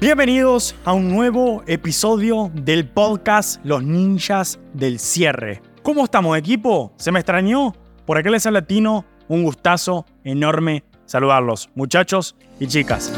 Bienvenidos a un nuevo episodio del podcast Los Ninjas del Cierre. ¿Cómo estamos, equipo? ¿Se me extrañó? Por aquel es el latino, un gustazo enorme saludarlos, muchachos y chicas.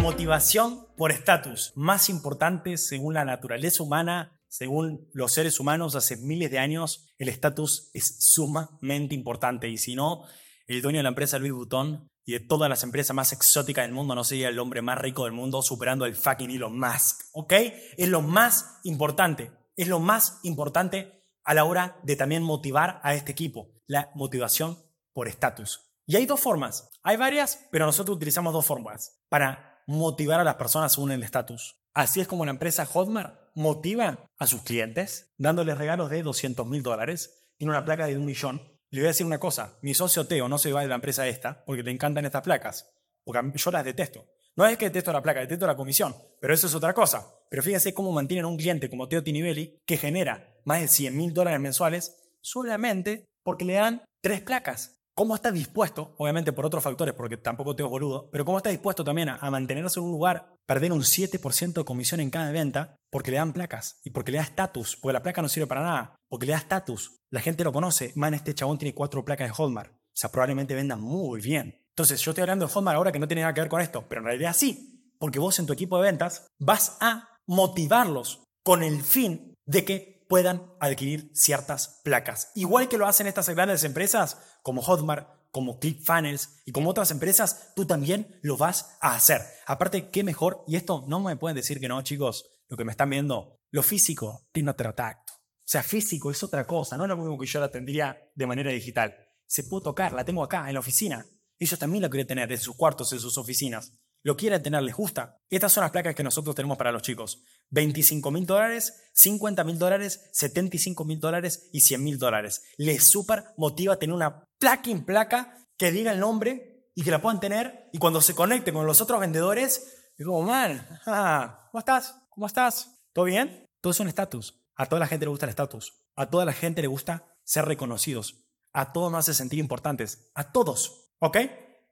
Motivación por estatus, más importante según la naturaleza humana, según los seres humanos hace miles de años, el estatus es sumamente importante y si no, el dueño de la empresa Louis Vuitton y de todas las empresas más exóticas del mundo no sería el hombre más rico del mundo superando el fucking Elon Musk, ¿ok? Es lo más importante, es lo más importante a la hora de también motivar a este equipo, la motivación por estatus. Y hay dos formas, hay varias, pero nosotros utilizamos dos formas para motivar a las personas según el estatus. Así es como la empresa Hotmart motiva a sus clientes dándoles regalos de 200 mil dólares, tiene una placa de un millón le voy a decir una cosa, mi socio Teo no se va de la empresa esta porque le encantan estas placas, porque yo las detesto. No es que detesto la placa, detesto la comisión, pero eso es otra cosa. Pero fíjense cómo mantienen un cliente como Teo Tinivelli que genera más de 100 mil dólares mensuales solamente porque le dan tres placas. ¿Cómo está dispuesto, obviamente por otros factores, porque tampoco Teo es boludo, pero cómo está dispuesto también a, a mantenerse en un lugar, perder un 7% de comisión en cada venta porque le dan placas y porque le da estatus, porque la placa no sirve para nada, porque le da estatus. La gente lo conoce. Man, este chabón tiene cuatro placas de Hallmark. O sea, probablemente venda muy bien. Entonces, yo estoy hablando de Hallmark ahora que no tiene nada que ver con esto, pero en realidad sí, porque vos en tu equipo de ventas vas a motivarlos con el fin de que puedan adquirir ciertas placas. Igual que lo hacen estas grandes empresas como Hotmart, como ClickFunnels y como otras empresas, tú también lo vas a hacer. Aparte, qué mejor, y esto no me pueden decir que no, chicos, lo que me están viendo, lo físico tiene otro tacto. O sea, físico es otra cosa, no es lo mismo que yo la tendría de manera digital. Se puede tocar, la tengo acá, en la oficina. Ellos también la quieren tener en sus cuartos, en sus oficinas. Lo quieren tener, les gusta. Estas son las placas que nosotros tenemos para los chicos. 25 mil dólares, 50 mil dólares, 75 mil dólares y 100 mil dólares. Les súper motiva tener una placa en placa que diga el nombre y que la puedan tener. Y cuando se conecte con los otros vendedores, digo, man, ah, ¿cómo estás? ¿Cómo estás? ¿Todo bien? Todo es un estatus. A toda la gente le gusta el estatus. A toda la gente le gusta ser reconocidos. A todos nos hace sentir importantes. A todos. ¿Ok?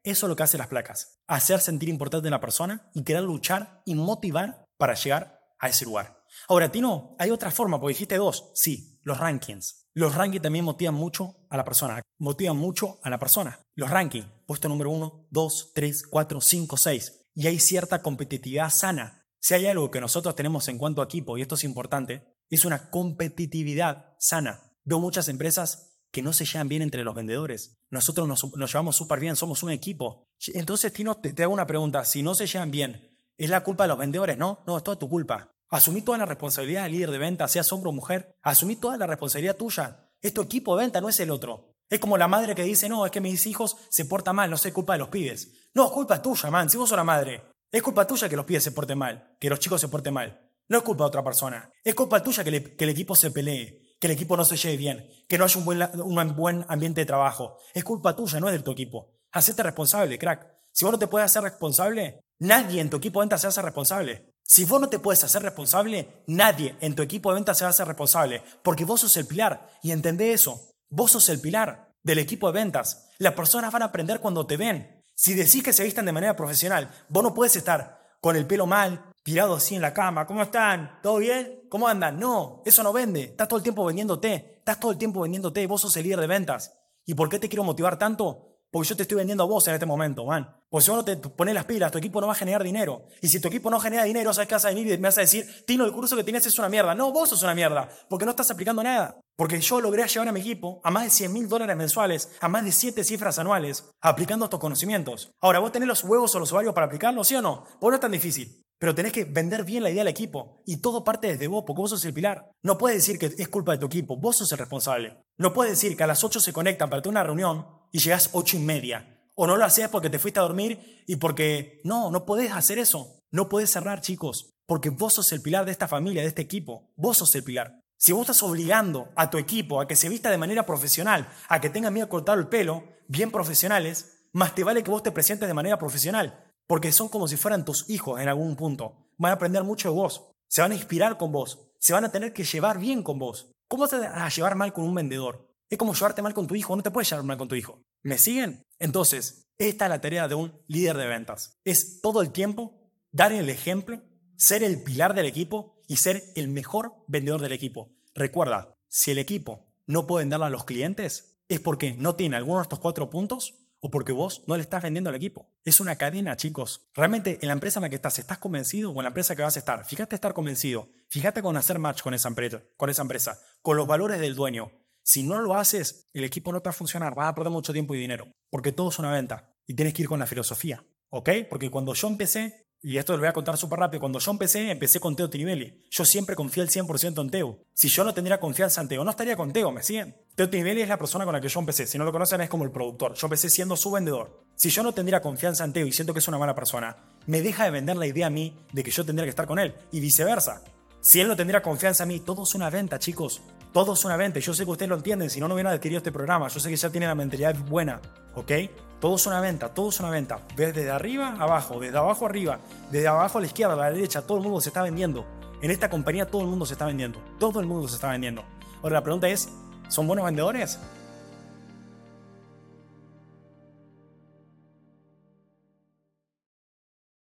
Eso es lo que hacen las placas. Hacer sentir importante a la persona y querer luchar y motivar para llegar a ese lugar. Ahora, Tino, hay otra forma, porque dijiste dos. Sí, los rankings. Los rankings también motivan mucho a la persona. Motivan mucho a la persona. Los rankings, puesto número uno, dos, tres, cuatro, cinco, seis. Y hay cierta competitividad sana. Si hay algo que nosotros tenemos en cuanto a equipo, y esto es importante, es una competitividad sana. Veo muchas empresas que no se llevan bien entre los vendedores. Nosotros nos, llevamos súper bien, somos un equipo. Entonces, Tino, te, te hago una pregunta. Si no se llevan bien, ¿es la culpa de los vendedores? No, no, es toda tu culpa. Asumí toda la responsabilidad del líder de venta, sea hombre o mujer. Asumí toda la responsabilidad tuya. Es tu equipo de venta, no es el otro. Es como la madre que dice, no, es que mis hijos se portan mal, no sé, culpa de los pibes. No, culpa tuya, man. Si vos sos la madre, es culpa tuya que los pibes se porten mal, que los chicos se porten mal. No es culpa de otra persona. Es culpa tuya que, el equipo se pelee, que el equipo no se lleve bien, que no haya un buen, un buen ambiente de trabajo. Es culpa tuya, no es de tu equipo. Hacete responsable, crack. Si vos no te puedes hacer responsable, nadie en tu equipo de venta se hace responsable. Si vos no te puedes hacer responsable, nadie en tu equipo de venta se va responsable, porque vos sos el pilar y entendé eso. Vos sos el pilar del equipo de ventas. Las personas van a aprender cuando te ven. Si decís que se vistan de manera profesional, vos no puedes estar con el pelo mal, tirado así en la cama. ¿Cómo están? ¿Todo bien? ¿Cómo andan? No, eso no vende. Estás todo el tiempo vendiéndote. Estás todo el tiempo vendiéndote. Vos sos el líder de ventas. ¿Y por qué te quiero motivar tanto? Porque yo te estoy vendiendo a vos en este momento, man. Porque si vos no te pones las pilas, tu equipo no va a generar dinero. Y si tu equipo no genera dinero, ¿sabes qué vas a venir y me vas a decir, Tino, el curso que tienes es una mierda? No, vos sos una mierda. Porque no estás aplicando nada. Porque yo logré llevar a mi equipo a más de 100 mil dólares mensuales, a más de 7 cifras anuales, aplicando estos conocimientos. Ahora, ¿vos tenés los huevos o los ovarios para aplicarlo, sí o no? Pues no es tan difícil. Pero tenés que vender bien la idea al equipo. Y todo parte desde vos, porque vos sos el pilar. No puedes decir que es culpa de tu equipo, vos sos el responsable. No puedes decir que a las 8 se conectan para tener una reunión y llegás 8 y media. O no lo haces porque te fuiste a dormir y porque... No, no podés hacer eso. No podés cerrar, chicos. Porque vos sos el pilar de esta familia, de este equipo. Vos sos el pilar. Si vos estás obligando a tu equipo a que se vista de manera profesional, a que tenga miedo a cortar el pelo, bien profesionales, más te vale que vos te presentes de manera profesional. Porque son como si fueran tus hijos en algún punto. Van a aprender mucho de vos. Se van a inspirar con vos. Se van a tener que llevar bien con vos. ¿Cómo te vas a llevar mal con un vendedor? Es como llevarte mal con tu hijo. No te puedes llevar mal con tu hijo. ¿Me siguen? Entonces, Esta es la tarea de un líder de ventas. Es todo el tiempo dar el ejemplo, ser el pilar del equipo y ser el mejor vendedor del equipo. Recuerda, si el equipo no puede venderlo a los clientes, es porque no tiene alguno de estos cuatro puntos o porque vos no le estás vendiendo al equipo. Es una cadena, chicos. Realmente en la empresa en la que estás, ¿estás convencido o en la empresa que vas a estar? Fíjate estar convencido. Fíjate con hacer match con esa empresa, con esa empresa, con los valores del dueño. Si no lo haces, el equipo no te va a funcionar, vas a perder mucho tiempo y dinero, porque todo es una venta y tienes que ir con la filosofía, ¿ok? Porque cuando yo empecé, y esto lo voy a contar súper rápido. Cuando yo empecé, empecé con Teo Tinivelli. Yo siempre confié al 100% en Teo. Si yo no tendría confianza en Teo, no estaría con Teo, ¿me siguen? Teo Tinivelli es la persona con la que yo empecé. Si no lo conocen, es como el productor. Yo empecé siendo su vendedor. Si yo no tendría confianza en Teo y siento que es una mala persona, me deja de vender la idea a mí de que yo tendría que estar con él. Y viceversa. Si él no tendría confianza en mí, todo es una venta, chicos. Todo es una venta. Yo sé que ustedes lo entienden. Si no, no hubieran adquirido este programa. Yo sé que ya tienen la mentalidad buena. ¿Ok? Todo es una venta, todo es una venta. Desde arriba abajo, desde abajo arriba, desde abajo a la izquierda, a la derecha, todo el mundo se está vendiendo. En esta compañía todo el mundo se está vendiendo. Todo el mundo se está vendiendo. Ahora la pregunta es, ¿son buenos vendedores?